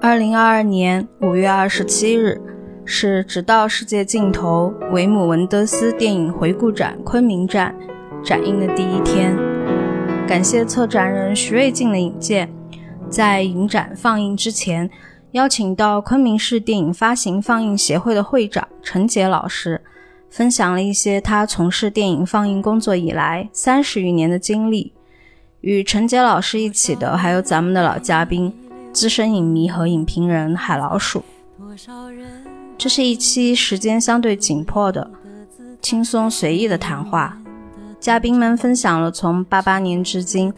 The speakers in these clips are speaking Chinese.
二零二二年五月二十七日是《直到世界尽头》维姆文德斯电影回顾展昆明站展映的第一天。感谢策展人徐瑞静的引荐，在影展放映之前，邀请到昆明市电影发行放映协会的会长陈杰老师，分享了一些他从事电影放映工作以来三十余年的经历。与陈杰老师一起的还有咱们的老嘉宾。资深影迷和影评人海老鼠，这是一期时间相对紧迫的、轻松随意的谈话。嘉宾们分享了从八八年至今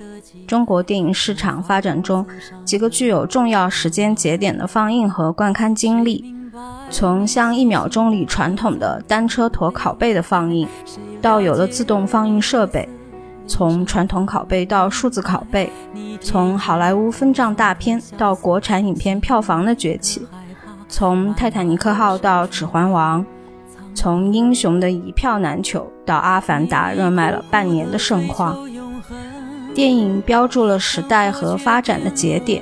中国电影市场发展中几个具有重要时间节点的放映和观看经历，从像一秒钟里传统的单车驮拷贝的放映，到有了自动放映设备。从传统拷贝到数字拷贝，从好莱坞分账大片到国产影片票房的崛起，从泰坦尼克号到指环王，从英雄的一票难求到阿凡达热卖了半年的盛况，电影标注了时代和发展的节点，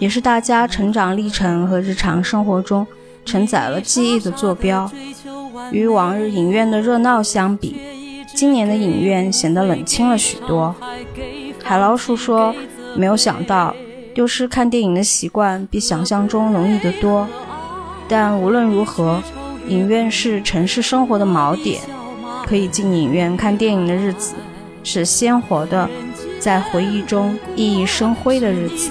也是大家成长历程和日常生活中承载了记忆的坐标。与往日影院的热闹相比。今年的影院显得冷清了许多。海老鼠说：“没有想到，丢失看电影的习惯比想象中容易得多。但无论如何，影院是城市生活的锚点，可以进影院看电影的日子，是鲜活的，在回忆中熠熠生辉的日子。”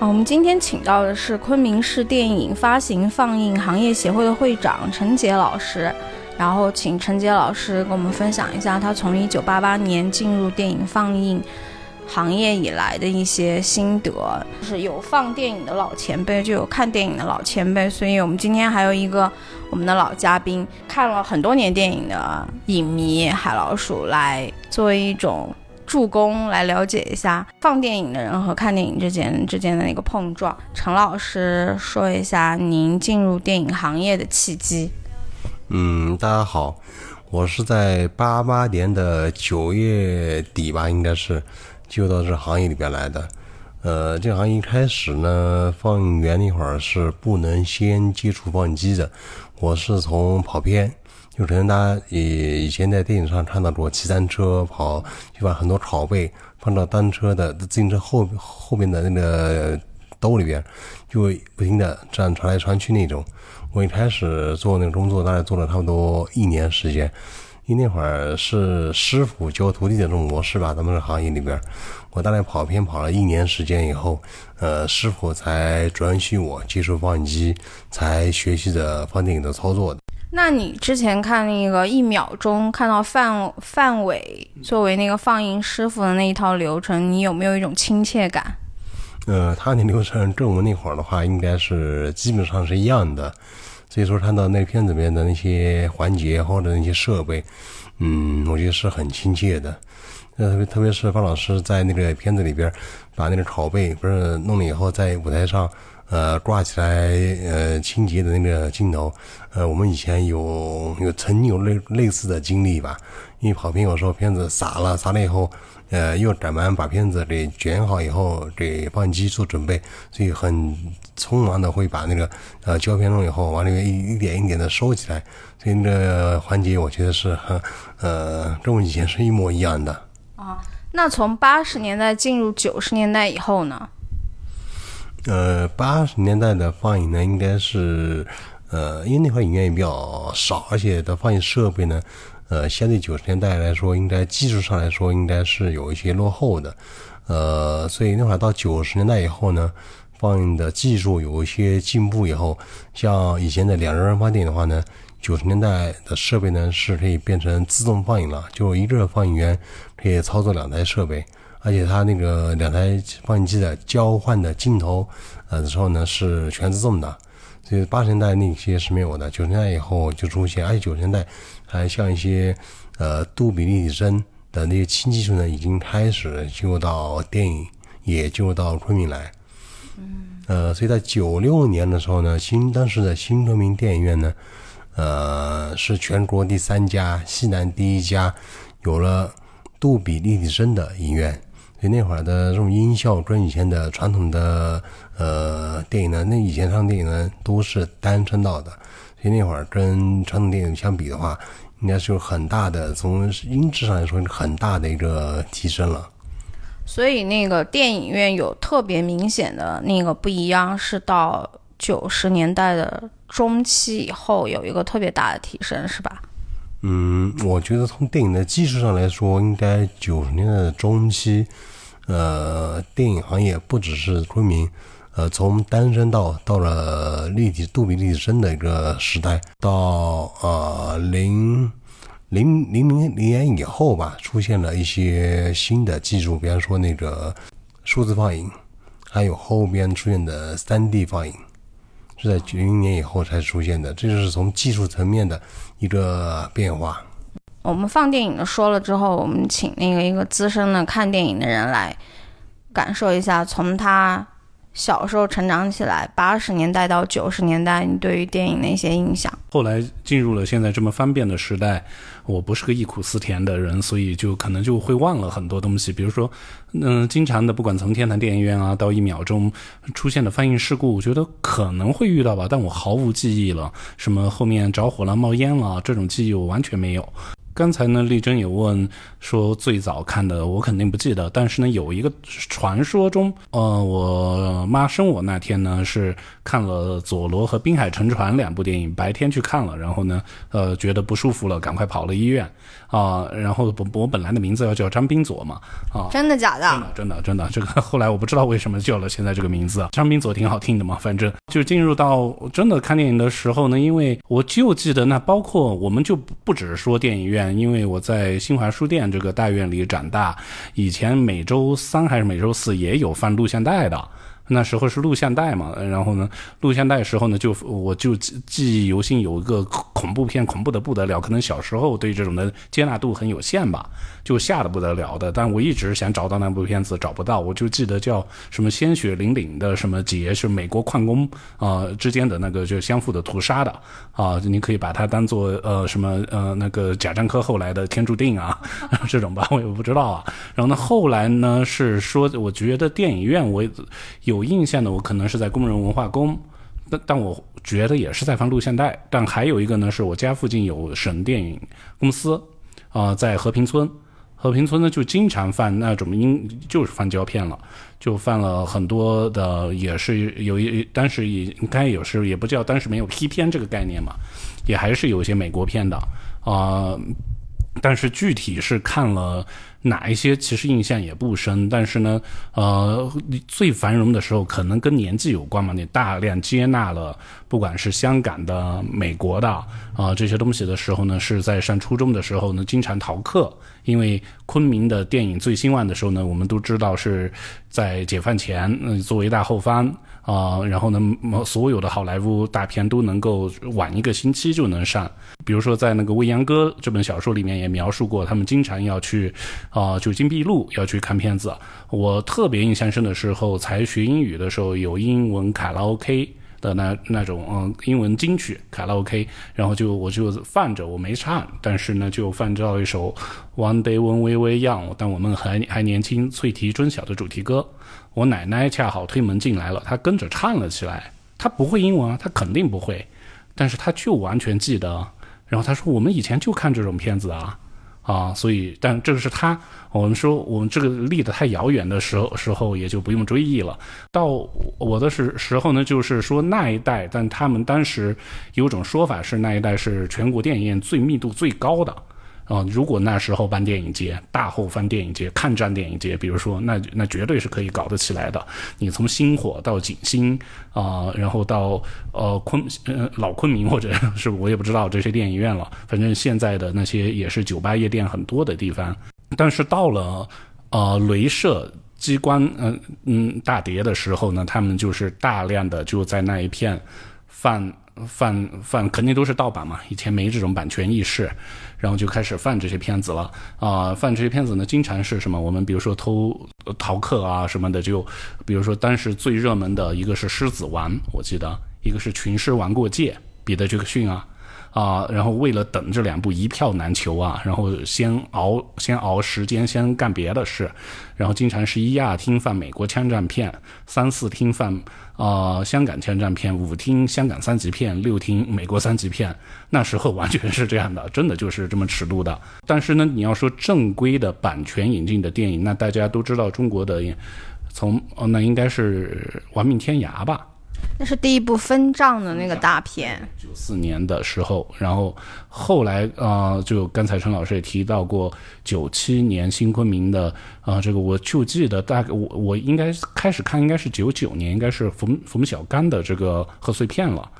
我们今天请到的是昆明市电影发行放映行业协会的会长陈杰老师，然后请陈杰老师跟我们分享一下他从一九八八年进入电影放映行业以来的一些心得。就是有放电影的老前辈，就有看电影的老前辈，所以我们今天还有一个我们的老嘉宾，看了很多年电影的影迷海老鼠来作为一种。助攻来了解一下放电影的人和看电影之间之间的那个碰撞。陈老师说一下您进入电影行业的契机。嗯，大家好，我是在八八年的九月底吧，应该是就到这行业里边来的。呃，这行业一开始呢，放映员那会儿是不能先接触放映机的，我是从跑片。就可能大家以以前在电影上看到过骑单车跑，就把很多拷贝放到单车的自行车后后面的那个兜里边，就不停的这样传来传去那种。我一开始做那个工作，大概做了差不多一年时间，因为那会儿是师傅教徒弟的这种模式吧，咱们这行业里边，我大概跑片跑了一年时间以后，呃，师傅才准许我接触放映机，才学习的放电影的操作的。那你之前看那个一秒钟看到范范伟作为那个放映师傅的那一套流程，你有没有一种亲切感？呃，他那流程跟我们那会儿的话，应该是基本上是一样的。所以说，看到那片子里面的那些环节或者那些设备，嗯，我觉得是很亲切的。呃，特别特别是方老师在那个片子里边把那个拷贝不是弄了以后，在舞台上。呃，挂起来呃清洁的那个镜头，呃，我们以前有有曾有类类似的经历吧。因为跑片有时候片子洒了，洒了以后，呃，又赶忙把片子给卷好以后给放映机做准备，所以很匆忙的会把那个呃胶片弄以后往里面一一点一点的收起来。所以那个环节我觉得是很呃跟我以前是一模一样的。啊，那从八十年代进入九十年代以后呢？呃，八十年代的放映呢，应该是，呃，因为那块影院也比较少，而且的放映设备呢，呃，相对九十年代来说，应该技术上来说，应该是有一些落后的，呃，所以那会儿到九十年代以后呢，放映的技术有一些进步以后，像以前的两人放电影的话呢，九十年代的设备呢是可以变成自动放映了，就一个放映员可以操作两台设备，而且它那个两台放映机的交换的镜头，呃的时候呢是全自动的，所以八十年代那些是没有的，九十年代以后就出现，而且九十年代还像一些呃杜比立体声的那些新技术呢，已经开始进入到电影，也进入到昆明来。嗯呃，所以在九六年的时候呢，新当时的新昆明电影院呢，呃，是全国第三家、西南第一家有了杜比立体声的影院。所以那会儿的这种音效跟以前的传统的呃电影呢，那以前上电影呢都是单声道的，所以那会儿跟传统电影相比的话，应该是有很大的从音质上来说很大的一个提升了。所以那个电影院有特别明显的那个不一样，是到九十年代的中期以后有一个特别大的提升，是吧？嗯，我觉得从电影的技术上来说，应该九十年代的中期，呃，电影行业不只是昆明，呃，从单声道到了立体杜比立体声的一个时代，到呃零。零零零年以后吧，出现了一些新的技术，比方说那个数字放映，还有后边出现的三 D 放映，是在九零年以后才出现的。这就是从技术层面的一个变化。我们放电影的说了之后，我们请那个一个资深的看电影的人来感受一下，从他小时候成长起来，八十年代到九十年代，你对于电影的一些印象。后来进入了现在这么方便的时代。我不是个忆苦思甜的人，所以就可能就会忘了很多东西。比如说，嗯，经常的，不管从天坛电影院啊，到一秒钟出现的放映事故，我觉得可能会遇到吧，但我毫无记忆了。什么后面着火了、冒烟了，这种记忆我完全没有。刚才呢，丽珍也问说最早看的，我肯定不记得。但是呢，有一个传说中，呃，我妈生我那天呢，是看了《佐罗》和《滨海沉船》两部电影，白天去看了，然后呢，呃，觉得不舒服了，赶快跑了医院。啊，然后我我本来的名字要叫张斌佐嘛，啊，真的假的？真的真的真的，这个后来我不知道为什么叫了现在这个名字，张斌佐挺好听的嘛，反正就进入到真的看电影的时候呢，因为我就记得那包括我们就不只是说电影院，因为我在新华书店这个大院里长大，以前每周三还是每周四也有放录像带的。那时候是录像带嘛，然后呢，录像带时候呢，就我就记忆犹新，有一个恐怖片，恐怖的不得了。可能小时候对这种的接纳度很有限吧，就吓得不得了的。但我一直想找到那部片子，找不到。我就记得叫什么鲜血淋淋的什么劫，是美国矿工啊之间的那个就相互的屠杀的啊，你可以把它当做呃什么呃那个贾樟柯后来的天注定啊 这种吧，我也不知道啊。然后呢，后来呢是说，我觉得电影院我有。有印象的，我可能是在工人文化宫，但但我觉得也是在放录像带。但还有一个呢，是我家附近有省电影公司，啊，在和平村，和平村呢就经常放那种音，就是放胶片了，就放了很多的，也是有一当时也应该有时也不叫当时没有批片这个概念嘛，也还是有一些美国片的啊，但是具体是看了。哪一些其实印象也不深，但是呢，呃，最繁荣的时候可能跟年纪有关嘛。你大量接纳了，不管是香港的、美国的啊这些东西的时候呢，是在上初中的时候呢，经常逃课，因为昆明的电影最兴旺的时候呢，我们都知道是在解放前，嗯，作为大后方。啊，然后呢，所有的好莱坞大片都能够晚一个星期就能上。比如说，在那个《未央歌》这本小说里面也描述过，他们经常要去啊，就金碧路要去看片子。我特别印象深的时候，才学英语的时候，有英文卡拉 OK 的那那种嗯，英文金曲卡拉 OK，然后就我就放着，我没唱，但是呢，就放着一首《One Day When We Were Young》，但我们还还年轻，脆提春晓的主题歌。我奶奶恰好推门进来了，她跟着唱了起来。她不会英文啊，她肯定不会，但是她就完全记得。然后她说：“我们以前就看这种片子啊，啊，所以，但这个是他。我们说我们这个离得太遥远的时候，时候也就不用追忆了。到我的时时候呢，就是说那一代，但他们当时有种说法是那一代是全国电影院最密度最高的。”啊，如果那时候办电影节，大后方电影节、抗战电影节，比如说，那那绝对是可以搞得起来的。你从星火到景星啊，然后到呃昆呃老昆明或者 是我也不知道这些电影院了，反正现在的那些也是酒吧夜店很多的地方。但是到了呃镭射激光嗯嗯大碟的时候呢，他们就是大量的就在那一片放。放放肯定都是盗版嘛，以前没这种版权意识，然后就开始放这些片子了啊，放这些片子呢，经常是什么？我们比如说偷逃课啊什么的，就比如说当时最热门的一个是《狮子王》，我记得一个是《群狮王过界》，彼得·杰克逊啊。啊，然后为了等这两部一票难求啊，然后先熬先熬时间，先干别的事，然后经常是一二厅放美国枪战片，三四厅放啊香港枪战片，五厅香港三级片，六厅美国三级片。那时候完全是这样的，真的就是这么尺度的。但是呢，你要说正规的版权引进的电影，那大家都知道中国的，从哦那应该是《亡命天涯》吧。那是第一部分账的那个大片，九四年的时候，然后后来啊，就刚才陈老师也提到过，九七年新昆明的啊，这个我就记得大概我我应该开始看应该是九九年，应该是冯冯小刚的这个贺岁片了。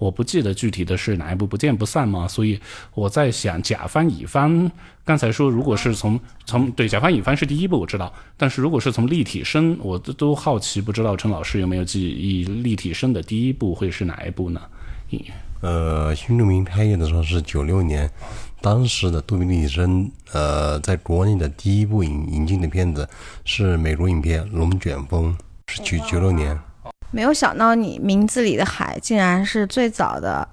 我不记得具体的是哪一部，不见不散嘛。所以我在想，甲方乙方刚才说，如果是从从对甲方乙方是第一部，我知道。但是如果是从立体声，我都都好奇，不知道陈老师有没有记忆，立体声的第一部会是哪一部呢？呃，新著名开业的时候是九六年，当时的杜比立体声，呃，在国内的第一部引引进的片子是美国影片《龙卷风》，是九九六年。没有想到你名字里的海竟然是最早的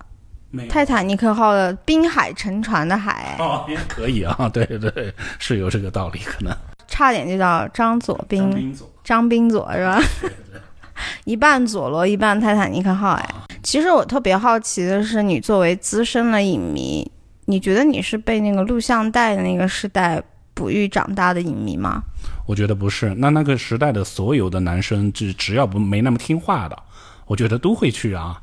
泰坦尼克号的滨海沉船的海哦，也可以啊，对对，是有这个道理，可能差点就叫张左滨，张滨左是吧？一半佐罗，一半泰坦尼克号。哎，其实我特别好奇的是，你作为资深的影迷，你觉得你是被那个录像带的那个时代哺育长大的影迷吗？我觉得不是，那那个时代的所有的男生，只只要不没那么听话的，我觉得都会去啊。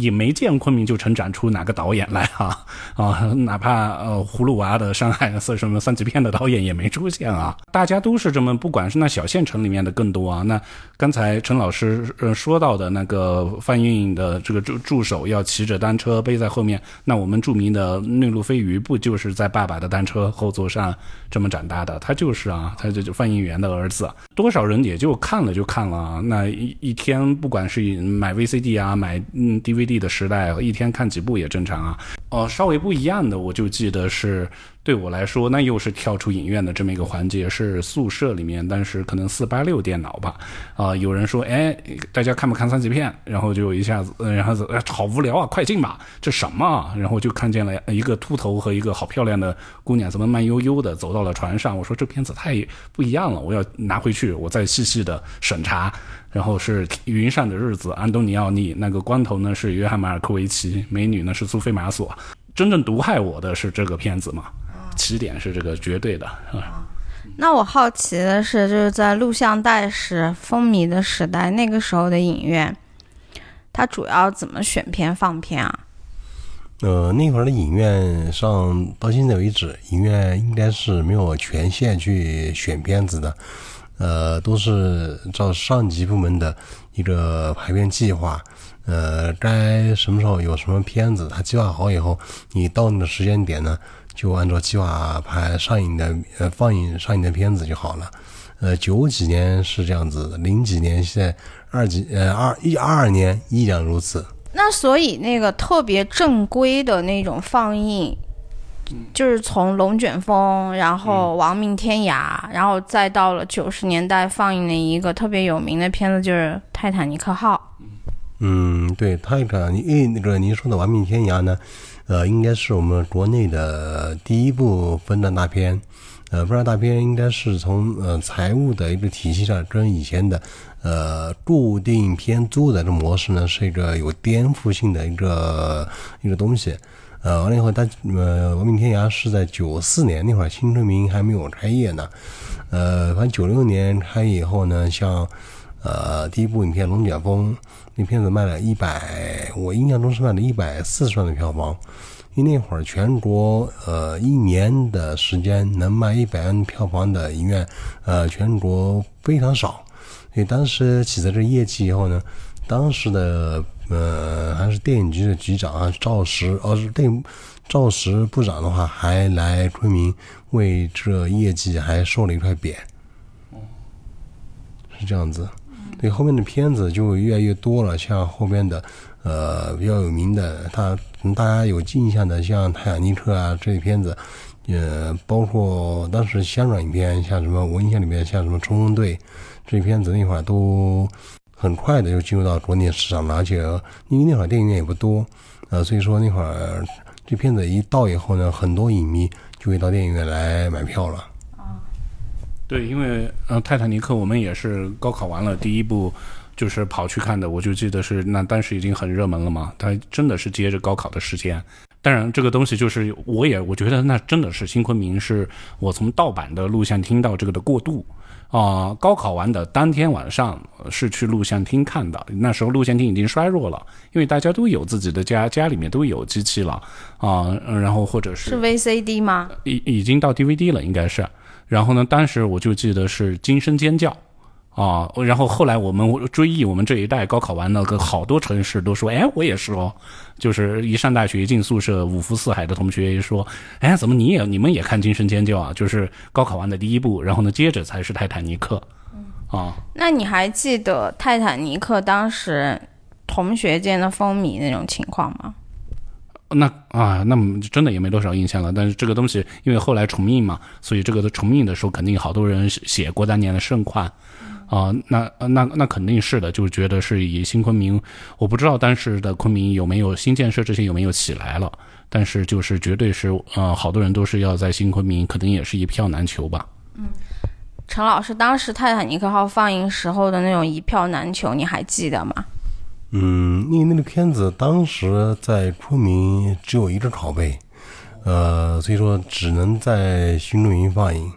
也没见昆明就成长出哪个导演来啊 啊，哪怕呃葫芦娃的上海是什么三级片的导演也没出现啊。大家都是这么，不管是那小县城里面的更多啊。那刚才陈老师呃说到的那个范运的这个助助手要骑着单车背在后面，那我们著名的内陆飞鱼不就是在爸爸的单车后座上这么长大的？他就是啊，他就范运员的儿子。多少人也就看了就看了啊，那一一天不管是买 VCD 啊买嗯。DVD 的时代，一天看几部也正常啊。哦，稍微不一样的，我就记得是。对我来说，那又是跳出影院的这么一个环节，是宿舍里面，但是可能四八六电脑吧。啊，有人说，哎，大家看不看三级片？然后就一下子，然后子，好无聊啊，快进吧，这什么？然后就看见了一个秃头和一个好漂亮的姑娘，怎么慢悠悠的走到了船上？我说这片子太不一样了，我要拿回去，我再细细的审查。然后是云上的日子，安东尼奥尼，那个光头呢是约翰马尔科维奇，美女呢是苏菲玛索。真正毒害我的是这个片子嘛？起点是这个绝对的啊。那我好奇的是，就是在录像带时风靡的时代，那个时候的影院，它主要怎么选片放片啊？呃，那会儿的影院上到现在为止，影院应该是没有权限去选片子的，呃，都是照上级部门的一个排片计划，呃，该什么时候有什么片子，他计划好以后，你到那个时间点呢？就按照计划拍上映的呃放映上映的片子就好了，呃九几年是这样子，零几年现在二几呃二一二二年依然如此。那所以那个特别正规的那种放映，就是从《龙卷风》，然后《亡命天涯》，然后再到了九十年代放映的一个特别有名的片子，就是《泰坦尼克号》。嗯，对，泰坦尼诶那个您说的《亡命天涯》呢？呃，应该是我们国内的第一部分段大片，呃，分段大片应该是从呃财务的一个体系上，跟以前的呃固定片租的这个模式呢，是一个有颠覆性的一个一个东西。呃，完了以后，他呃《亡命天涯》是在九四年那会儿，新春明还没有开业呢。呃，反正九六年开业以后呢，像呃第一部影片《龙卷风》。那片子卖了一百，我印象中是卖了一百四十万的票房。因为那会儿全国呃一年的时间能卖一百万票房的影院，呃全国非常少，所以当时起在这业绩以后呢，当时的呃还是电影局的局长啊赵石，哦是电影赵石部长的话，还来昆明为这业绩还受了一块匾，是这样子。对后面的片子就越来越多了，像后边的，呃，比较有名的，他大家有印象的，像《泰坦尼克》啊这些片子，呃，包括当时香港影片，像什么我印象里面像什么《冲锋队》这些片子，那会儿都很快的就进入到国内市场了，而且因为那会儿电影院也不多，呃，所以说那会儿这片子一到以后呢，很多影迷就会到电影院来买票了。对，因为呃，《泰坦尼克》我们也是高考完了第一部，就是跑去看的。我就记得是那当时已经很热门了嘛，它真的是接着高考的时间。当然，这个东西就是我也我觉得那真的是新昆明是我从盗版的录像厅到这个的过渡啊。高考完的当天晚上是去录像厅看的，那时候录像厅已经衰弱了，因为大家都有自己的家，家里面都有机器了啊。然后或者是是 VCD 吗？已已经到 DVD 了，应该是。然后呢？当时我就记得是惊声尖叫，啊！然后后来我们追忆我们这一代高考完了，个好多城市都说：“哎，我也是哦。”就是一上大学一进宿舍，五湖四海的同学说：“哎，怎么你也你们也看惊声尖叫啊？”就是高考完的第一部，然后呢，接着才是泰坦尼克，啊。那你还记得泰坦尼克当时同学间的风靡那种情况吗？那啊，那么真的也没多少印象了。但是这个东西，因为后来重映嘛，所以这个的重映的时候，肯定好多人写过当年的盛况，啊，那那那肯定是的，就是觉得是以新昆明，我不知道当时的昆明有没有新建设这些有没有起来了，但是就是绝对是，呃，好多人都是要在新昆明，肯定也是一票难求吧。嗯，陈老师，当时《泰坦尼克号》放映时候的那种一票难求，你还记得吗？嗯，因为那个片子当时在昆明只有一个拷贝，呃，所以说只能在新昆明放映。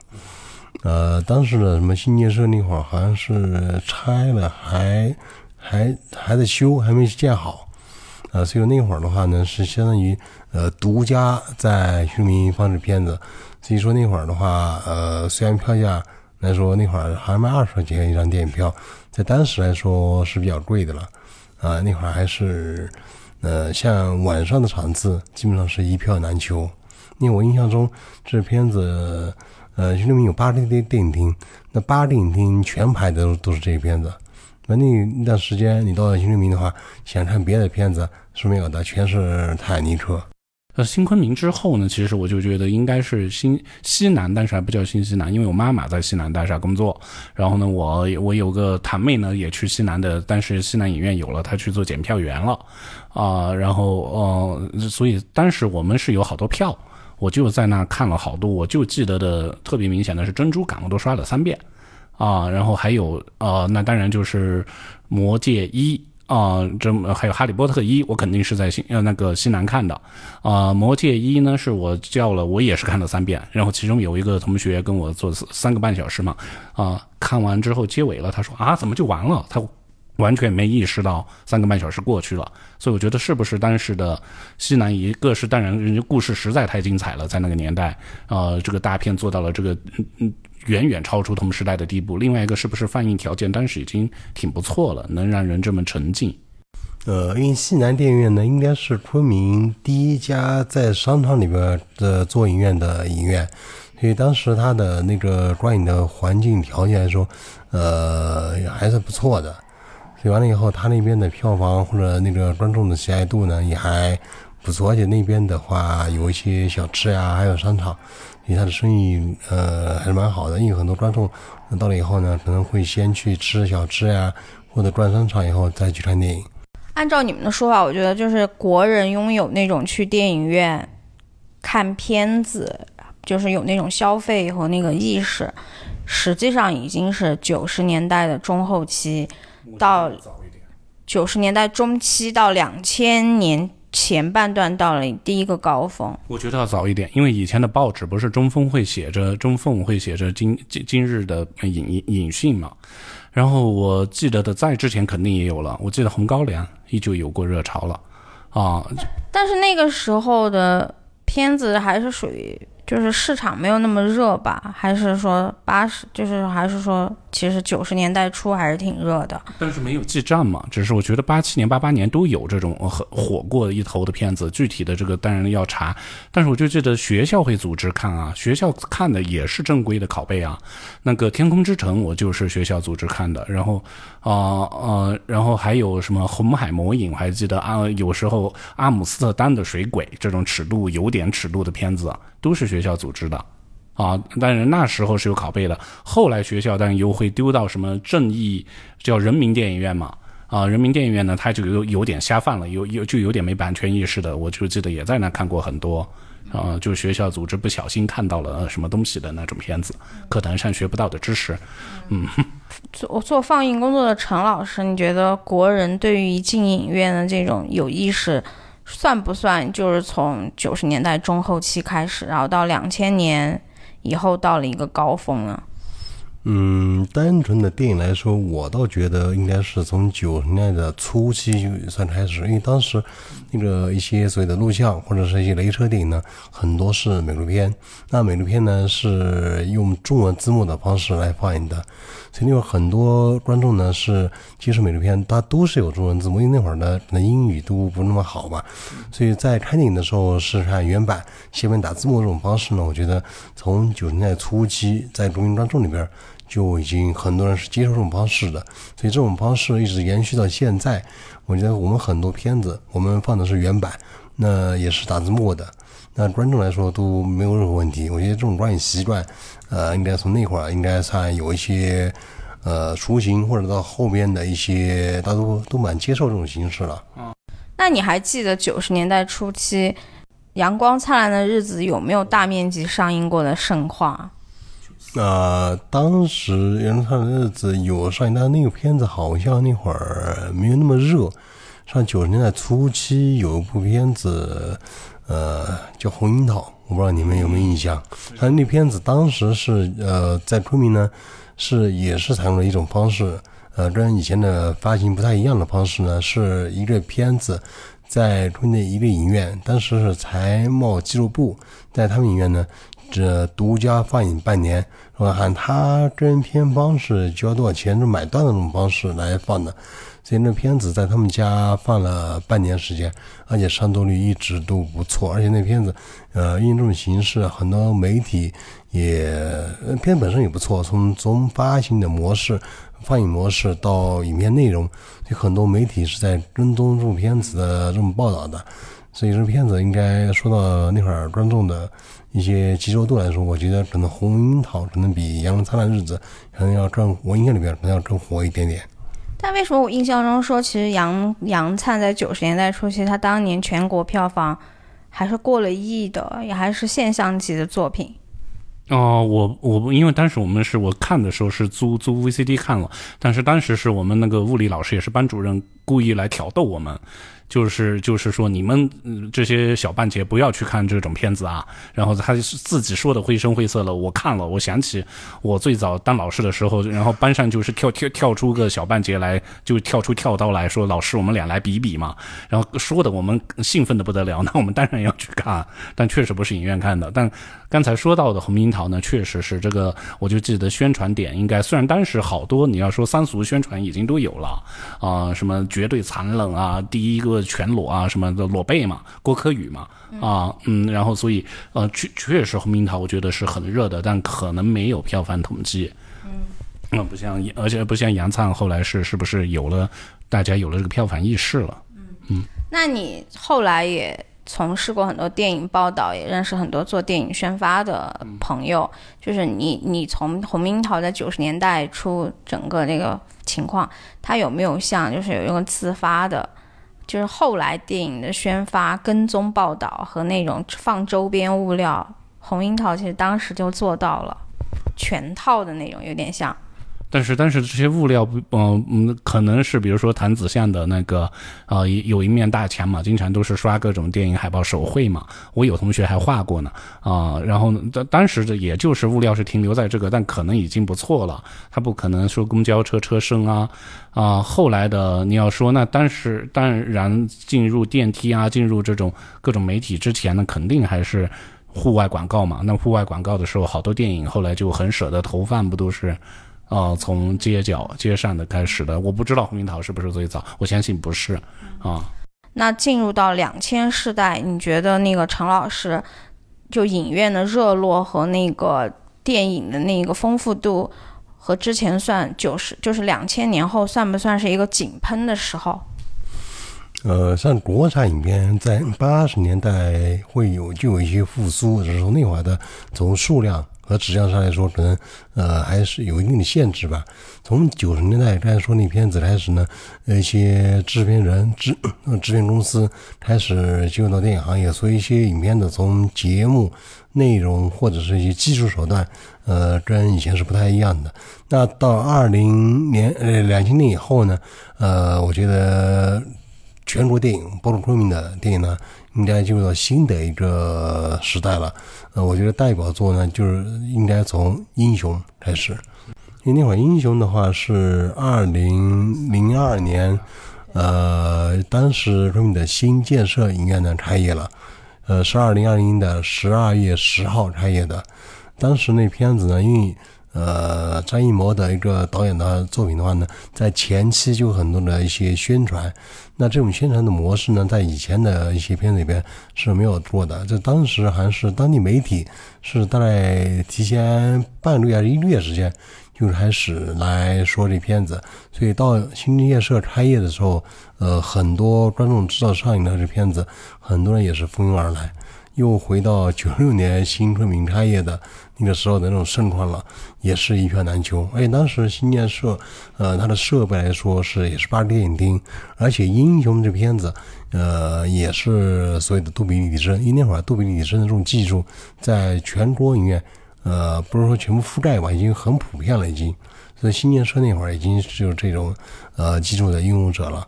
呃，当时的什么新建设那会儿好像是拆了，还还还在修，还没建好。呃，所以那会儿的话呢，是相当于呃独家在新昆明放这片子。所以说那会儿的话，呃，虽然票价来说那会儿还卖二十块钱一张电影票，在当时来说是比较贵的了。啊，那会儿还是，呃，像晚上的场次，基本上是一票难求。因为我印象中，这片子，呃徐立明有八个电电影厅，那八个电影厅全排的都是这个片子。那那那段时间，你到了徐立明的话，想看别的片子是没有的，全是《泰坦尼克》。呃，新昆明之后呢，其实我就觉得应该是新西南，但是还不叫新西南，因为我妈妈在西南大厦工作。然后呢，我我有个堂妹呢，也去西南的，但是西南影院有了，她去做检票员了啊。然后呃，所以当时我们是有好多票，我就在那看了好多，我就记得的特别明显的是《珍珠港》，我都刷了三遍啊。然后还有呃，那当然就是《魔戒一》。啊，这还有《哈利波特一》，我肯定是在新呃那个西南看的。啊，《魔戒一》呢是我叫了，我也是看了三遍。然后其中有一个同学跟我做三个半小时嘛，啊，看完之后结尾了，他说啊，怎么就完了？他完全没意识到三个半小时过去了。所以我觉得是不是当时的西南一个是当然，人家故事实在太精彩了，在那个年代，啊，这个大片做到了这个嗯嗯。远远超出同时代的地步。另外一个是不是放映条件当时已经挺不错了，能让人这么沉浸？呃，因为西南电影院呢，应该是昆明第一家在商场里边的做影院的影院，所以当时它的那个观影的环境条件来说，呃，还是不错的。所以完了以后，他那边的票房或者那个观众的喜爱度呢，也还不错。而且那边的话，有一些小吃呀，还有商场。因为他的生意呃还是蛮好的，因为很多观众到了以后呢，可能会先去吃小吃呀，或者逛商场以后再去看电影。按照你们的说法，我觉得就是国人拥有那种去电影院看片子，就是有那种消费和那个意识，实际上已经是九十年代的中后期到九十年代中期到两千年。前半段到了第一个高峰，我觉得要早一点，因为以前的报纸不是中风会写着中凤会写着今今今日的影影讯嘛，然后我记得的在之前肯定也有了，我记得红高粱依旧有过热潮了，啊。但是那个时候的片子还是属于。就是市场没有那么热吧？还是说八十？就是还是说，其实九十年代初还是挺热的。但是没有记账嘛？只是我觉得八七年、八八年都有这种很火过一头的片子，具体的这个当然要查。但是我就记得学校会组织看啊，学校看的也是正规的拷贝啊。那个《天空之城》我就是学校组织看的，然后啊呃，然后还有什么《红海魔影》，我还记得啊，有时候阿姆斯特丹的水鬼这种尺度有点尺度的片子。都是学校组织的，啊，但是那时候是有拷贝的。后来学校但又会丢到什么正义叫人民电影院嘛，啊，人民电影院呢，他就有有点瞎放了，有有就有点没版权意识的。我就记得也在那看过很多，啊，就学校组织不小心看到了什么东西的那种片子，课堂上学不到的知识。嗯，做做放映工作的陈老师，你觉得国人对于进影院的这种有意识？算不算就是从九十年代中后期开始，然后到两千年以后到了一个高峰呢？嗯，单纯的电影来说，我倒觉得应该是从九十年代的初期就算开始，因为当时那个一些所谓的录像或者是一些雷车电影呢，很多是美录片。那美录片呢是用中文字幕的方式来放映的，所以那会儿很多观众呢是接触美录片，它都是有中文字幕，因为那会儿呢可能英语都不那么好嘛，所以在看电影的时候是看原版，下面打字幕这种方式呢，我觉得从九十年代初期在中民观众里边。就已经很多人是接受这种方式的，所以这种方式一直延续到现在。我觉得我们很多片子，我们放的是原版，那也是打字幕的，那观众来说都没有任何问题。我觉得这种观影习惯，呃，应该从那会儿应该算有一些呃雏形，或者到后边的一些，大家都都蛮接受这种形式了。嗯，那你还记得九十年代初期《阳光灿烂的日子》有没有大面积上映过的盛况？呃，当时《阳光灿烂的日子》有上映，但那个片子好像那会儿没有那么热。上九十年代初期有一部片子，呃，叫《红樱桃》，我不知道你们有没有印象。但那片子当时是呃，在昆明呢，是也是采用了一种方式，呃，跟以前的发行不太一样的方式呢，是一个片子在昆明一个影院，当时是财贸俱乐部在他们影院呢。这独家放映半年，是吧？按他跟片方是交多少钱就买断的这种方式来放的，所以那片子在他们家放了半年时间，而且上座率一直都不错。而且那片子，呃，用这种形式，很多媒体也片本身也不错。从从发行的模式、放映模式到影片内容，有很多媒体是在跟踪这部片子的这种报道的。所以这片子应该说到那会儿观众的。一些接受度来说，我觉得可能《红樱桃》可能比《阳光灿烂日子》可能要更，我印象里边可能要更火一点点。但为什么我印象中说，其实《杨杨灿》在九十年代初期，他当年全国票房还是过了亿的，也还是现象级的作品。哦，我我因为当时我们是我看的时候是租租 VCD 看了，但是当时是我们那个物理老师也是班主任，故意来挑逗我们。就是就是说，你们这些小半截不要去看这种片子啊。然后他自己说的绘声绘色了，我看了，我想起我最早当老师的时候，然后班上就是跳跳跳出个小半截来，就跳出跳刀来说，老师我们俩来比比嘛。然后说的我们兴奋的不得了，那我们当然要去看，但确实不是影院看的，但。刚才说到的红樱桃呢，确实是这个，我就记得宣传点应该，虽然当时好多你要说三俗宣传已经都有了啊，什么绝对残忍啊，第一个全裸啊，什么的裸背嘛，郭柯宇嘛，啊，嗯，然后所以呃，确确实红樱桃我觉得是很热的，但可能没有票房统计，嗯，那不像，而且不像杨灿后来是是不是有了大家有了这个票房意识了，嗯。嗯，那你后来也。从事过很多电影报道，也认识很多做电影宣发的朋友。就是你，你从《红樱桃》在九十年代初整个那个情况，它有没有像就是有一个自发的，就是后来电影的宣发、跟踪报道和那种放周边物料，《红樱桃》其实当时就做到了全套的那种，有点像。但是，但是这些物料，嗯嗯，可能是比如说谭子象的那个，呃，有一面大墙嘛，经常都是刷各种电影海报手绘嘛。我有同学还画过呢，啊，然后当当时这也就是物料是停留在这个，但可能已经不错了。他不可能说公交车车身啊，啊，后来的你要说那当时当然进入电梯啊，进入这种各种媒体之前呢，肯定还是户外广告嘛。那户外广告的时候，好多电影后来就很舍得投放，不都是？哦，从街角街上的开始的，我不知道红樱桃是不是最早，我相信不是啊。那进入到两千世代，你觉得那个陈老师，就影院的热络和那个电影的那个丰富度，和之前算九十，就是两千年后算不算是一个井喷的时候？呃，像国产影片在八十年代会有就有一些复苏，只是从那会儿的从数量。和质量上来说，可能呃还是有一定的限制吧。从九十年代刚才说那片子开始呢，一些制片人、制制片公司开始进入到电影行业，所以一些影片的从节目内容或者是一些技术手段，呃，跟以前是不太一样的。那到二零年呃两千年以后呢，呃，我觉得全国电影包括昆明的电影呢。应该进入到新的一个时代了，呃，我觉得代表作呢，就是应该从《英雄》开始，因为那会儿《英雄》的话是二零零二年，呃，当时昆明的新建设影院呢开业了，呃，是二零二零的十二月十号开业的，当时那片子呢，因为。呃，张艺谋的一个导演的作品的话呢，在前期就很多的一些宣传，那这种宣传的模式呢，在以前的一些片子里边是没有做的。这当时还是当地媒体是大概提前半个月还是、一个月时间就开始来说这片子，所以到新建社开业的时候，呃，很多观众知道上映的这片子，很多人也是蜂拥而来。又回到九六年新昆明开业的那个时候的那种盛况了，也是一票难求。而且当时新建设，呃，它的设备来说是也是八 D 电影厅，而且《英雄》这片子，呃，也是所谓的杜比立体声。因为那会儿杜比立体声的这种技术，在全国影院，呃，不是说全部覆盖吧，已经很普遍了，已经。所以新建设那会儿已经是有这种呃技术的应用者了。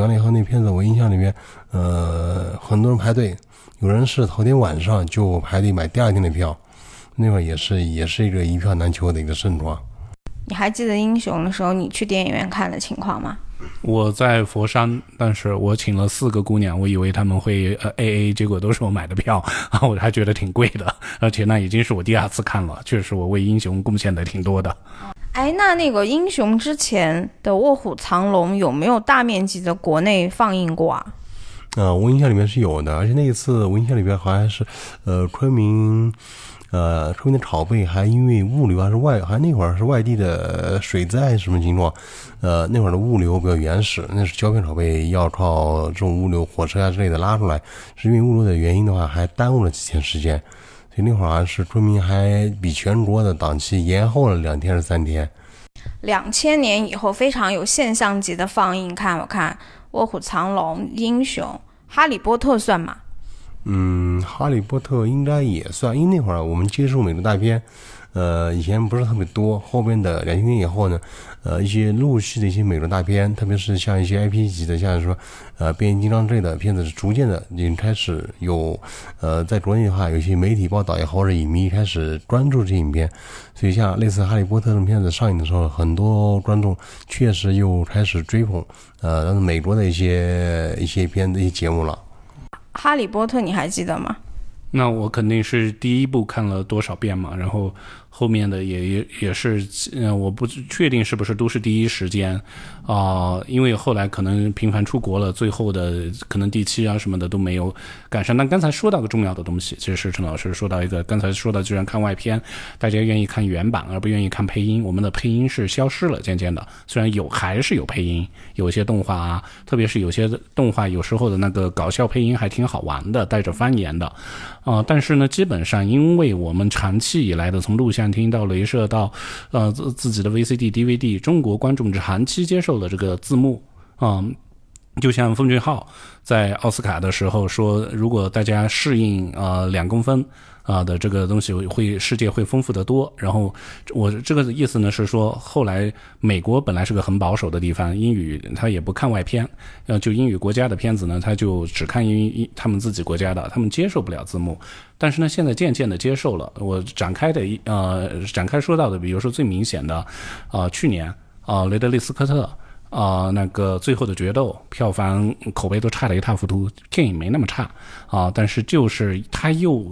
完了以后，那片子我印象里面，呃，很多人排队。有人是头天晚上就排队买第二天的票，那会儿也是也是一个一票难求的一个盛况。你还记得《英雄》的时候，你去电影院看的情况吗？我在佛山，但是我请了四个姑娘，我以为他们会呃 A A，结果都是我买的票，啊，我还觉得挺贵的，而且那已经是我第二次看了，确实我为《英雄》贡献的挺多的。哎，那那个《英雄》之前的《卧虎藏龙》有没有大面积的国内放映过啊？呃，我印象里面是有的，而且那一次我印象里面好像是，呃，昆明，呃，昆明的拷贝还因为物流还是外，好像那会儿是外地的水灾什么情况，呃，那会儿的物流比较原始，那是胶片拷贝要靠这种物流火车啊之类的拉出来，是因为物流的原因的话，还耽误了几天时间，所以那会儿是昆明还比全国的档期延后了两天是三天。两千年以后非常有现象级的放映，看我看。卧虎藏龙、英雄、哈利波特算吗？嗯，哈利波特应该也算，因为那会儿我们接触美国大片，呃，以前不是特别多。后边的两千年以后呢，呃，一些陆续的一些美国大片，特别是像一些 IP 级的，像说呃变形金刚之类的片子，是逐渐的已经开始有，呃，在国内的话，有些媒体报道也好，或者影迷开始关注这影片。所以像类似哈利波特这种片子上映的时候，很多观众确实又开始追捧，呃，但是美国的一些一些片、一些节目了。哈利波特，你还记得吗？那我肯定是第一部看了多少遍嘛，然后。后面的也也也是，嗯，我不确定是不是都是第一时间，啊，因为后来可能频繁出国了，最后的可能第七啊什么的都没有赶上。那刚才说到个重要的东西，其实是陈老师说到一个，刚才说到居然看外片，大家愿意看原版而不愿意看配音，我们的配音是消失了，渐渐的，虽然有还是有配音，有些动画啊，特别是有些动画有时候的那个搞笑配音还挺好玩的，带着方言的，啊，但是呢，基本上因为我们长期以来的从录像。听到镭射到，呃自自己的 VCD、DVD，中国观众长期接受了这个字幕，啊，就像奉俊昊在奥斯卡的时候说，如果大家适应呃两公分啊的这个东西，会世界会丰富的多。然后我这个意思呢是说，后来美国本来是个很保守的地方，英语他也不看外片，呃，就英语国家的片子呢，他就只看英英他们自己国家的，他们接受不了字幕。但是呢，现在渐渐的接受了。我展开的一呃展开说到的，比如说最明显的，啊，去年啊，雷德利·斯科特。啊，那个最后的决斗票房口碑都差得一塌糊涂，电影没那么差啊，但是就是他又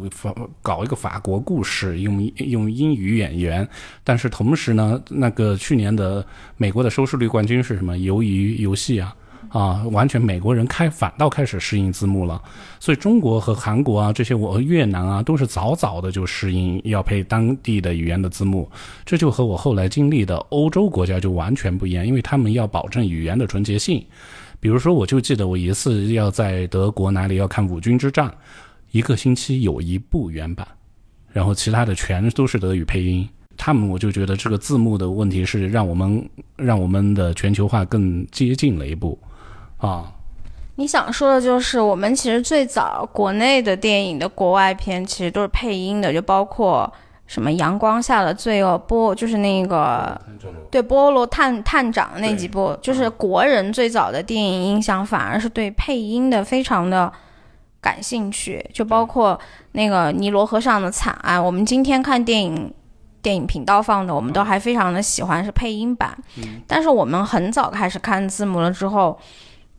搞一个法国故事，用用英语演员，但是同时呢，那个去年的美国的收视率冠军是什么？鱿鱼游戏啊。啊，完全美国人开反倒开始适应字幕了，所以中国和韩国啊这些我越南啊都是早早的就适应要配当地的语言的字幕，这就和我后来经历的欧洲国家就完全不一样，因为他们要保证语言的纯洁性。比如说，我就记得我一次要在德国哪里要看五军之战，一个星期有一部原版，然后其他的全都是德语配音。他们我就觉得这个字幕的问题是让我们让我们的全球化更接近了一步。啊，你想说的就是，我们其实最早国内的电影的国外片其实都是配音的，就包括什么《阳光下的罪恶》波，就是那个对波罗探探长那几部，就是国人最早的电影印象反而是对配音的非常的感兴趣，就包括那个尼罗河上的惨案，我们今天看电影电影频道放的，我们都还非常的喜欢是配音版，但是我们很早开始看字幕了之后。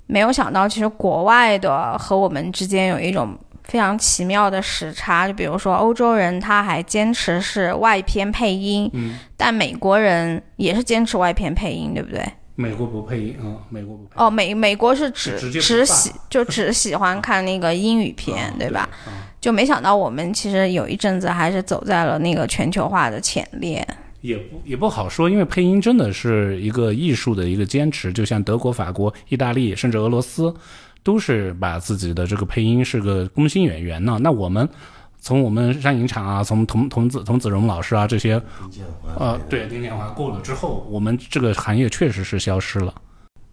没有想到，其实国外的和我们之间有一种非常奇妙的时差。就比如说，欧洲人他还坚持是外片配音，嗯，但美国人也是坚持外片配音，对不对？美国不配音啊，美国不配。哦，美美国是只只喜就只喜欢 看那个英语片，对吧？就没想到我们其实有一阵子还是走在了那个全球化的前列。也不也不好说，因为配音真的是一个艺术的一个坚持。就像德国、法国、意大利，甚至俄罗斯，都是把自己的这个配音是个工薪演员呢。那我们从我们山影厂啊，从童童子童子荣老师啊这些，呃，对丁建华过了之后，我们这个行业确实是消失了，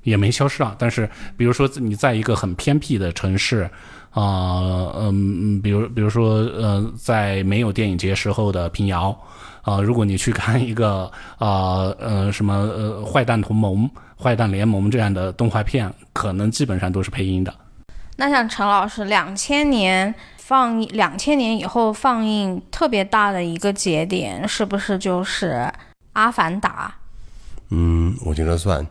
也没消失啊。但是比如说你在一个很偏僻的城市啊，嗯，比如比如说呃，在没有电影节时候的平遥。啊，如果你去看一个 啊呃什么呃坏蛋同盟、坏蛋联盟这样的动画片，可能基本上都是配音的。那像陈老师，两千年放映，两千年以后放映特别大的一个节点，是不是就是《阿凡达》？嗯，我觉得算。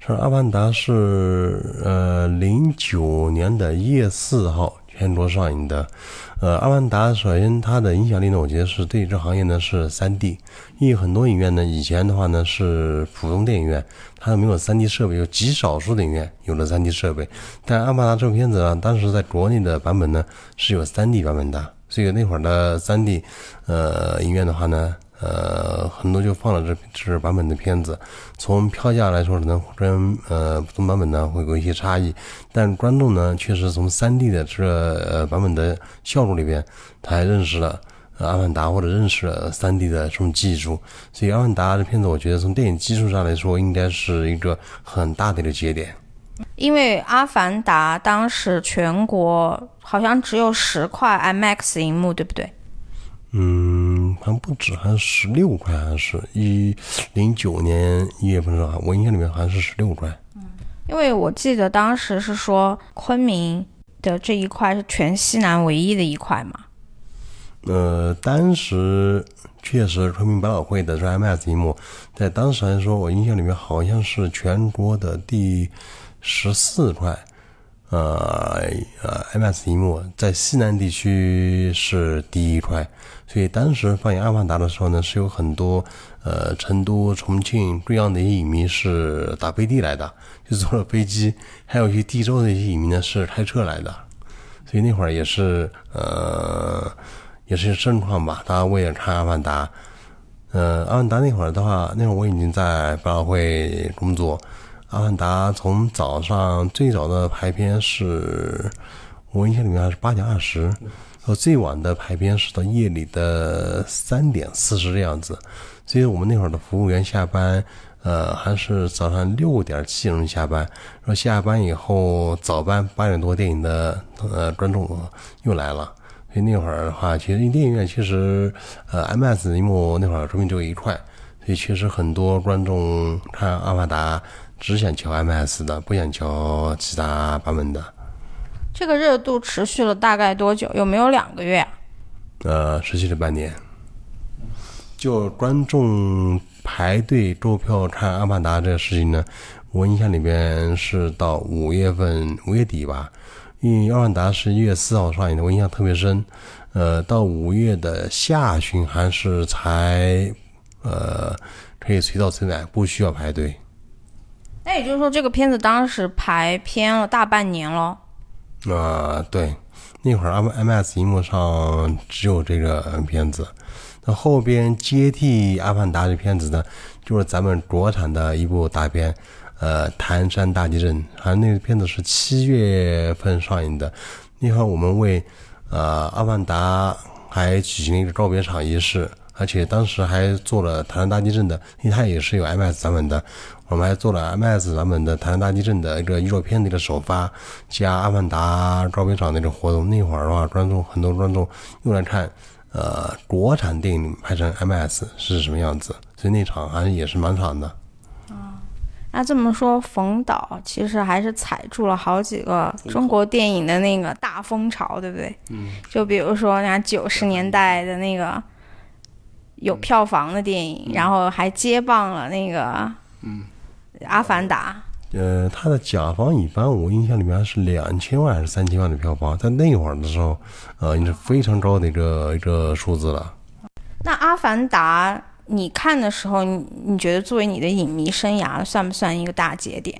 是《阿凡达》是呃零九年的一月四号全国上映的。呃，阿凡达首先它的影响力呢，我觉得是对这行业呢是三 D，因为很多影院呢以前的话呢是普通电影院，它没有三 D 设备，有极少数的影院有了三 D 设备。但阿凡达这部片子啊，当时在国内的版本呢是有三 D 版本的，所以那会儿的三 D 呃影院的话呢。呃，很多就放了这这版本的片子，从票价来说，可能跟呃普通版本呢会有一些差异，但观众呢确实从三 D 的这呃版本的效果里边，他还认识了阿凡达或者认识了三 D 的这种技术，所以阿凡达的片子，我觉得从电影技术上来说，应该是一个很大的一个节点。因为阿凡达当时全国好像只有十块 IMAX 银幕，对不对？嗯，好像不止，还是十六块，还是一零九年一月份是吧？我印象里面好像是十六块。嗯，因为我记得当时是说昆明的这一块是全西南唯一的一块嘛。呃，当时确实昆明百老汇的这 IMAX 银幕，在当时来说，我印象里面好像是全国的第十四块。呃呃，IMAX 银幕在西南地区是第一块，所以当时放映《阿凡达》的时候呢，是有很多呃成都、重庆这样的一些影迷是打飞的来的，就坐了飞机，还有一些地州的一些影迷呢是开车来的，所以那会儿也是呃也是盛况吧，大家为了看《阿凡达》，呃，《阿凡达》那会儿的话，那会儿我已经在百老汇工作。阿凡达从早上最早的排片是，我印象里面还是八点二十，然后最晚的排片是到夜里的三点四十这样子。所以我们那会儿的服务员下班，呃，还是早上六点七点钟下班，说下班以后早班八点多电影的呃观众又来了。所以那会儿的话，其实电影院其实呃 IMAX 荧幕那会儿说明只有一块，所以其实很多观众看《阿凡达》只想瞧 IMAX 的，不想瞧其他版本的。这个热度持续了大概多久？有没有两个月？呃，持续了半年。就观众排队购票看《阿凡达》这个事情呢，我印象里边是到五月份五月底吧，因为《阿凡达》是一月四号上映的，我印象特别深。呃，到五月的下旬还是才呃可以随到随买，不需要排队。那也就是说，这个片子当时排片了大半年了。啊，对，那会儿 M M S 荧幕上只有这个片子。那后边接替《阿凡达》的片子呢，就是咱们国产的一部大片，呃，《唐山大地震》。好像那个片子是七月份上映的。那会儿我们为呃《阿凡达》还举行了一个告别场仪式，而且当时还做了《唐山大地震》的，因为它也是有 M S 版本的。我们还做了 M S 版本的《唐山大地震》的一个预告片的一个首发，加《阿凡达》告别场那种活动。那会儿的话，观众很多观众用来看。呃，国产电影拍成 MS 是什么样子？所以那场还是也是蛮长的。啊，那这么说，冯导其实还是踩住了好几个中国电影的那个大风潮，对不对？嗯。就比如说那九十年代的那个有票房的电影，然后还接棒了那个嗯《阿凡达》。呃，他的甲方乙方，我印象里面是两千万还是三千万的票房，在那会儿的时候，呃，也是非常高的一个一个数字了。那《阿凡达》，你看的时候，你你觉得作为你的影迷生涯，算不算一个大节点？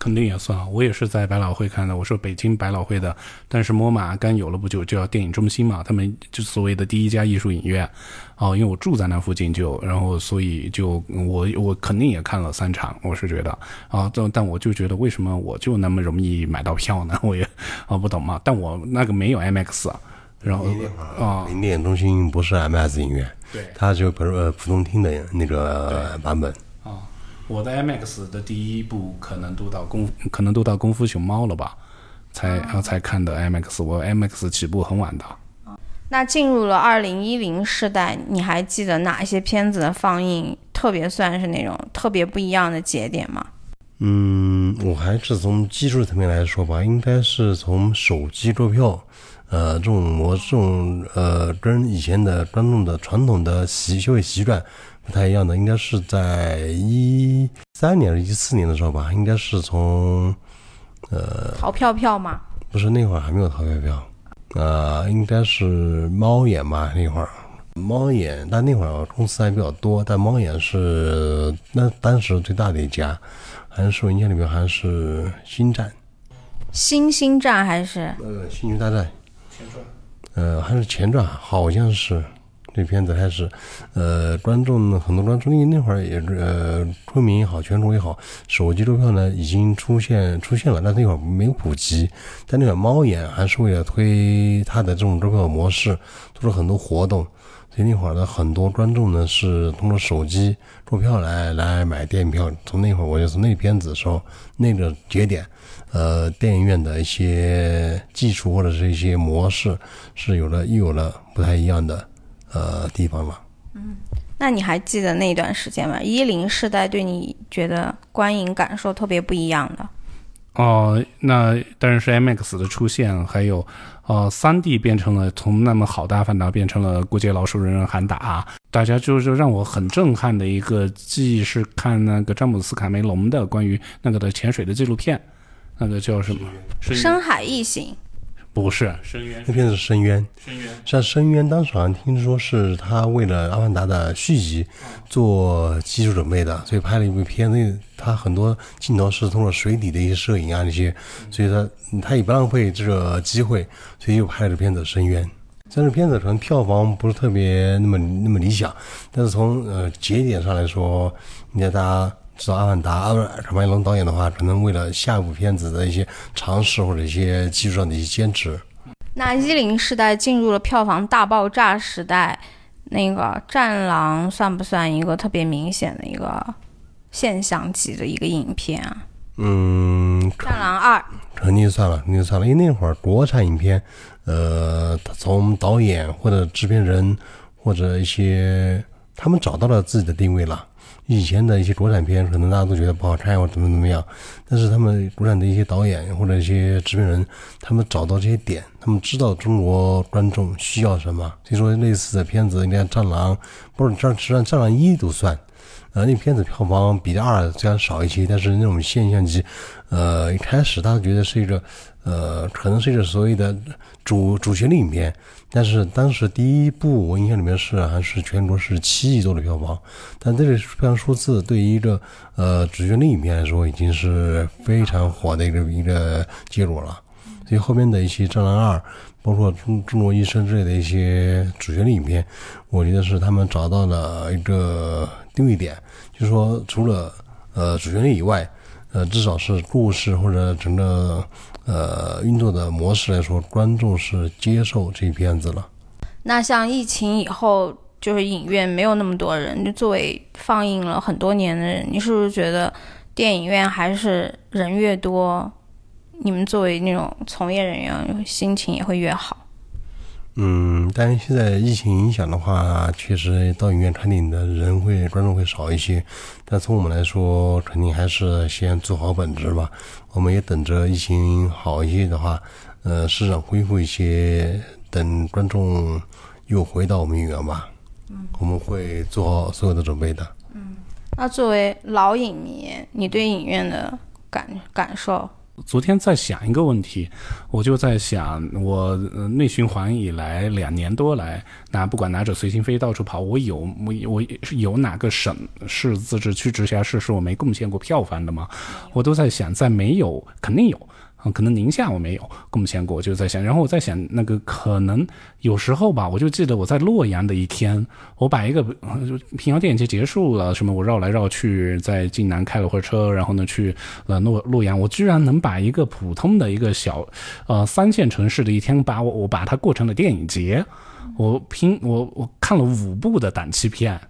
肯定也算啊，我也是在百老汇看的。我说北京百老汇的，但是摩马刚有了不久，就要电影中心嘛，他们就所谓的第一家艺术影院。哦，因为我住在那附近，就然后所以就我我肯定也看了三场。我是觉得啊，但但我就觉得为什么我就那么容易买到票呢？我也啊不懂嘛。但我那个没有 MX，然后啊，电影中心不是 MS 影院，对，它就不是呃普通厅的那个版本。我的 IMAX 的第一部可能都到功，可能都到功夫熊猫了吧，才啊才看的 IMAX。我 IMAX 起步很晚的。那进入了二零一零世代，你还记得哪些片子的放映特别算是那种特别不一样的节点吗？嗯，我还是从技术层面来说吧，应该是从手机购票，呃，这种模这种呃，跟以前的观众的传统的习消费习惯。不太一样的，应该是在一三年、一四年的时候吧，应该是从，呃，淘票票吗？不是，那会儿还没有淘票票，呃，应该是猫眼吧，那会儿，猫眼，但那会儿公司还比较多，但猫眼是那当时最大的一家，还是我印象里面还是星战，星星战还是呃，星球大战前传，呃，还是前传，好像是。这片子还是，呃，观众很多观众，因为那会儿也，呃，昆明也好，全国也好，手机购票呢已经出现出现了，但那会儿没有普及。但那个猫眼还是为了推它的这种购票模式，做了很多活动，所以那会儿呢很多观众呢是通过手机购票来来买电影票。从那会儿，我就从那片子的时候那个节点，呃，电影院的一些技术或者是一些模式是有了又有了不太一样的。呃，地方了。嗯，那你还记得那段时间吗？一零世代对你觉得观影感受特别不一样的？哦，那当然是 MX 的出现，还有呃，三 D 变成了从那么好的阿凡达变成了过街老鼠人人喊打，大家就是让我很震撼的一个记忆是看那个詹姆斯卡梅隆的关于那个的潜水的纪录片，那个叫什么？深海异形。不是深渊，那片子是深渊。深渊，像深渊，当时好像听说是他为了《阿凡达》的续集做技术准备的，所以拍了一部片子。他很多镜头是通过水底的一些摄影啊，那些，所以他他也不浪费这个机会，所以又拍了片子《深渊》。但是片子可能票房不是特别那么那么理想，但是从呃节点上来说，应该大家。知道阿凡达，阿卡梅隆导演的话，可能为了下一部片子的一些尝试或者一些技术上的一些坚持。那一零时代进入了票房大爆炸时代，那个《战狼》算不算一个特别明显的一个现象级的一个影片啊？嗯，《战狼二》肯定算了，肯定算了，因为那会儿国产影片，呃，从导演或者制片人或者一些他们找到了自己的定位了。以前的一些国产片，可能大家都觉得不好看或者怎么怎么样，但是他们国产的一些导演或者一些制片人，他们找到这些点，他们知道中国观众需要什么。所以说，类似的片子，你看《战狼》，不是《战》，实际上《战狼一》都算。呃，那片子票房比二虽然少一些，但是那种现象级，呃，一开始大家觉得是一个，呃，可能是一个所谓的主主旋律影片，但是当时第一部我印象里面是还是全国是七亿多的票房，但这个票房数字对于一个呃主旋律影片来说，已经是非常火的一个一个记录了。所以后面的一些《战狼二》，包括《中中国医生》之类的一些主旋律影片，我觉得是他们找到了一个定位点，就是说除了呃主旋律以外，呃至少是故事或者整个呃运作的模式来说，观众是接受这一片子了。那像疫情以后，就是影院没有那么多人，就作为放映了很多年的人，你是不是觉得电影院还是人越多，你们作为那种从业人员，心情也会越好？嗯，但是现在疫情影响的话，确实到影院看电影的人会观众会少一些。但从我们来说，肯定还是先做好本职吧。我们也等着疫情好一些的话，呃，市场恢复一些，等观众又回到我们影院吧。嗯，我们会做好所有的准备的。嗯那作为老影迷，你对影院的感感受？昨天在想一个问题，我就在想，我内循环以来两年多来，那不管拿着随心飞到处跑，我有我我有哪个省市自治区直辖市是我没贡献过票房的吗？我都在想，在没有肯定有。嗯，可能宁夏我没有贡献过，我就在想，然后我在想，那个可能有时候吧，我就记得我在洛阳的一天，我把一个呃平遥电影节结束了，什么我绕来绕去，在晋南开了会车，然后呢去了洛洛阳，我居然能把一个普通的一个小呃三线城市的一天，把我我把它过成了电影节，我拼我我看了五部的档期片。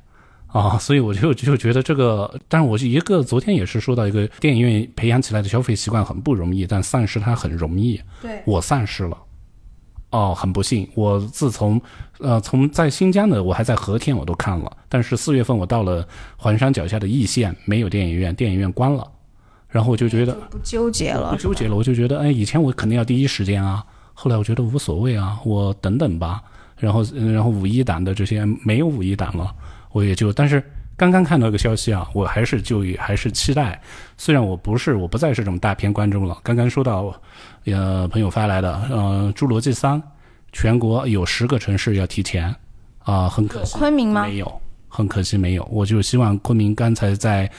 啊，所以我就就觉得这个，但是我是一个昨天也是说到一个电影院培养起来的消费习惯很不容易，但丧失它很容易。对我丧失了。哦，很不幸，我自从呃从在新疆的我还在和田我都看了，但是四月份我到了环山脚下的易县，没有电影院，电影院关了，然后我就觉得不纠结了，不纠结了，我就觉得，哎，以前我肯定要第一时间啊，后来我觉得无所谓啊，我等等吧。然后，嗯然后五一档的这些没有五一档了，我也就，但是刚刚看到一个消息啊，我还是就还是期待，虽然我不是我不再是这种大片观众了。刚刚说到，呃，朋友发来的，呃，《侏罗纪三》，全国有十个城市要提前，啊、很可惜，昆明吗？没有，很可惜没有。我就希望昆明刚才在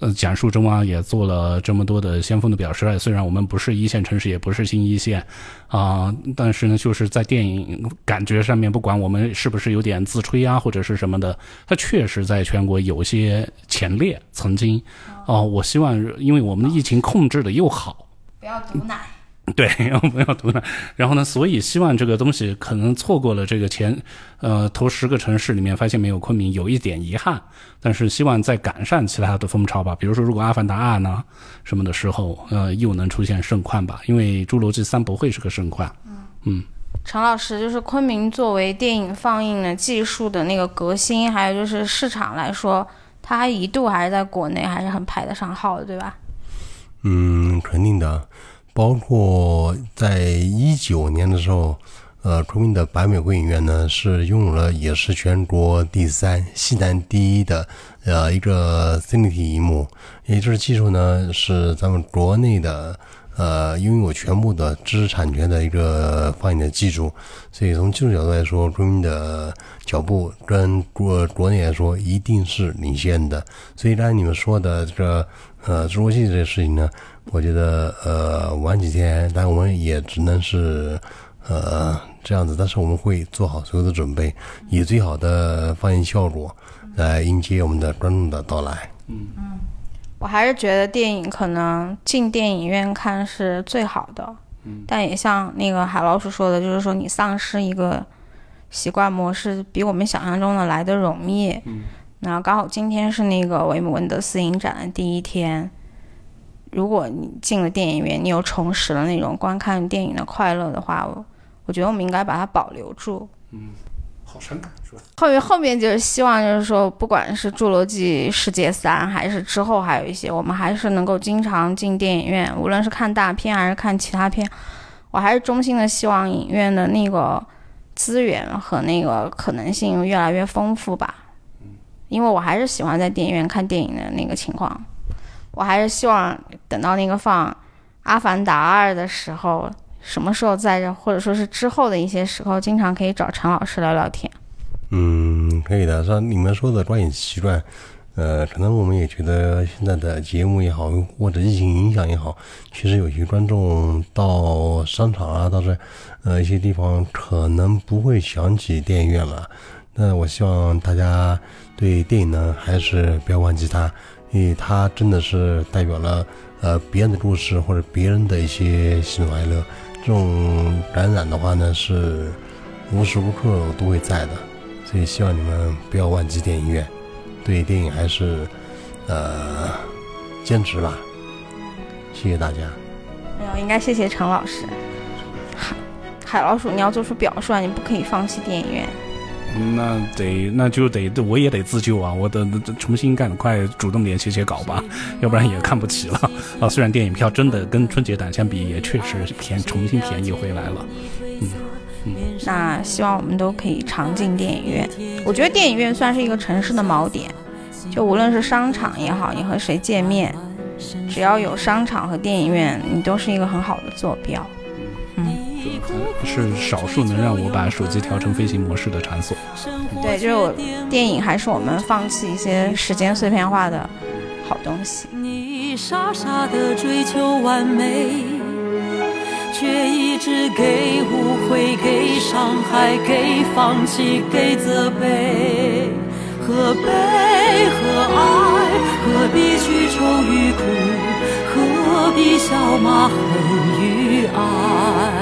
呃讲述中啊，也做了这么多的先锋的表率。虽然我们不是一线城市，也不是新一线啊、但是呢，就是在电影感觉上面，不管我们是不是有点自吹啊，或者是什么的，它确实在全国有些前列。曾经，哦、我希望因为我们的疫情控制的又好。不要毒奶。对，不要读了。然后呢，所以希望这个东西可能错过了这个前，呃，头十个城市里面发现没有昆明，有一点遗憾。但是希望再赶上其他的风潮吧。比如说，如果《阿凡达二》呢什么的时候，呃，又能出现盛况吧。因为《侏罗纪三》不会是个盛况。嗯，陈老师，就是昆明作为电影放映的技术的那个革新，还有就是市场来说，它一度还是在国内还是很排得上号的，对吧？嗯，肯定的，包括在一九年的时候，呃，昆明的百美汇影院呢是拥有了也是全国第三、西南第一的呃一个 CINITY 荧幕，也就是技术呢是咱们国内的呃拥有全部的知识产权的一个放映的技术，所以从技术角度来说，昆明的脚步跟国国内来说一定是领先的。所以刚才你们说的这个呃侏罗纪这个事情呢，我觉得呃晚几天，但我们也只能是呃这样子，但是我们会做好所有的准备，以最好的放映效果来迎接我们的观众的到来。嗯嗯我还是觉得电影可能进电影院看是最好的，但也像那个海老鼠说的，就是说你丧失一个习惯模式，比我们想象中的来的容易。嗯那刚好今天是那个维姆文德斯影展的第一天，如果你进了电影院，你又重拾了那种观看电影的快乐的话，我我觉得我们应该把它保留住。嗯，好伤感是吧？后面后面就是希望，就是说，不管是《侏罗纪世界三》，还是之后还有一些，我们还是能够经常进电影院，无论是看大片还是看其他片，我还是衷心的希望影院的那个资源和那个可能性越来越丰富吧。因为我还是喜欢在电影院看电影的那个情况，我还是希望等到那个放《阿凡达二》的时候，什么时候在这，或者说是之后的一些时候，经常可以找陈老师聊聊天。嗯，可以的。像你们说的观影习惯，呃，可能我们也觉得现在的节目也好，或者疫情影响也好，其实有些观众到商场啊，到这呃一些地方，可能不会想起电影院了。那我希望大家。对电影呢，还是不要忘记它，因为它真的是代表了呃别人的故事或者别人的一些喜怒哀乐。这种感染的话呢，是无时无刻都会在的。所以希望你们不要忘记电影院，对电影还是呃坚持吧。谢谢大家。没有，应该谢谢陈老师。海海老鼠，你要做出表率，你不可以放弃电影院。那得，那就得，我也得自救啊！我得重新赶快主动点写写稿吧，要不然也看不起了啊！虽然电影票真的跟春节档相比，也确实便重新便宜回来了。嗯嗯，那希望我们都可以常进电影院。我觉得电影院算是一个城市的锚点，就无论是商场也好，你和谁见面，只要有商场和电影院，你都是一个很好的坐标。是少数能让我把手机调成飞行模式的场所。对，就是我电影还是我们放弃一些时间碎片化的好东西。你傻傻的追求完美，却一直给误会、给伤害、给放弃、给责备。何悲何爱？何必去愁与苦？何必笑骂恨与爱？